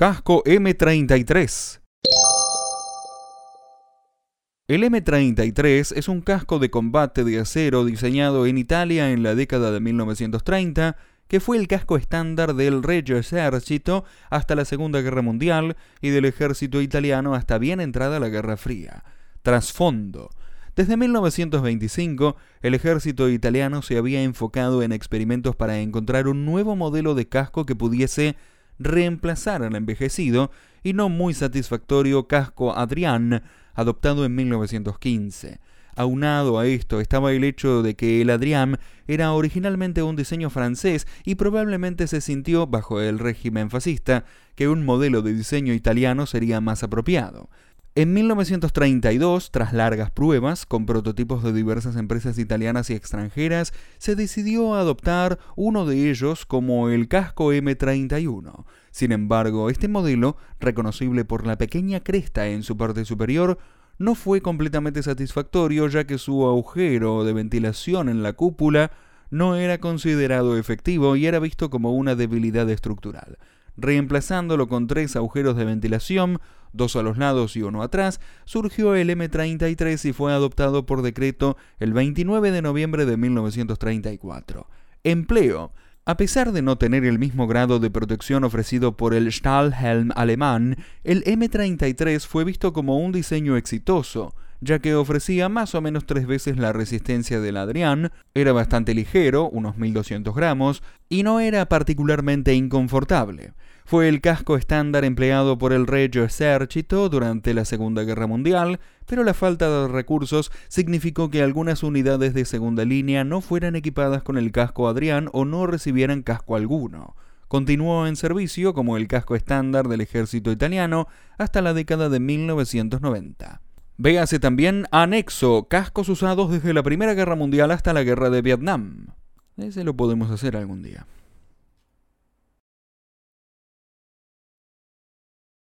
Casco M33. El M33 es un casco de combate de acero diseñado en Italia en la década de 1930, que fue el casco estándar del Regio Esercito hasta la Segunda Guerra Mundial y del ejército italiano hasta bien entrada la Guerra Fría. Trasfondo. Desde 1925, el ejército italiano se había enfocado en experimentos para encontrar un nuevo modelo de casco que pudiese reemplazar al envejecido y no muy satisfactorio casco Adrian, adoptado en 1915. Aunado a esto estaba el hecho de que el Adrian era originalmente un diseño francés y probablemente se sintió, bajo el régimen fascista, que un modelo de diseño italiano sería más apropiado. En 1932, tras largas pruebas con prototipos de diversas empresas italianas y extranjeras, se decidió adoptar uno de ellos como el casco M31. Sin embargo, este modelo, reconocible por la pequeña cresta en su parte superior, no fue completamente satisfactorio ya que su agujero de ventilación en la cúpula no era considerado efectivo y era visto como una debilidad estructural. Reemplazándolo con tres agujeros de ventilación, dos a los lados y uno atrás, surgió el M33 y fue adoptado por decreto el 29 de noviembre de 1934. Empleo. A pesar de no tener el mismo grado de protección ofrecido por el Stahlhelm alemán, el M33 fue visto como un diseño exitoso, ya que ofrecía más o menos tres veces la resistencia del Adrián, era bastante ligero, unos 1200 gramos, y no era particularmente inconfortable. Fue el casco estándar empleado por el Regio Esercito durante la Segunda Guerra Mundial, pero la falta de recursos significó que algunas unidades de segunda línea no fueran equipadas con el casco Adrián o no recibieran casco alguno. Continuó en servicio como el casco estándar del ejército italiano hasta la década de 1990. Véase también anexo, cascos usados desde la Primera Guerra Mundial hasta la Guerra de Vietnam. Ese lo podemos hacer algún día.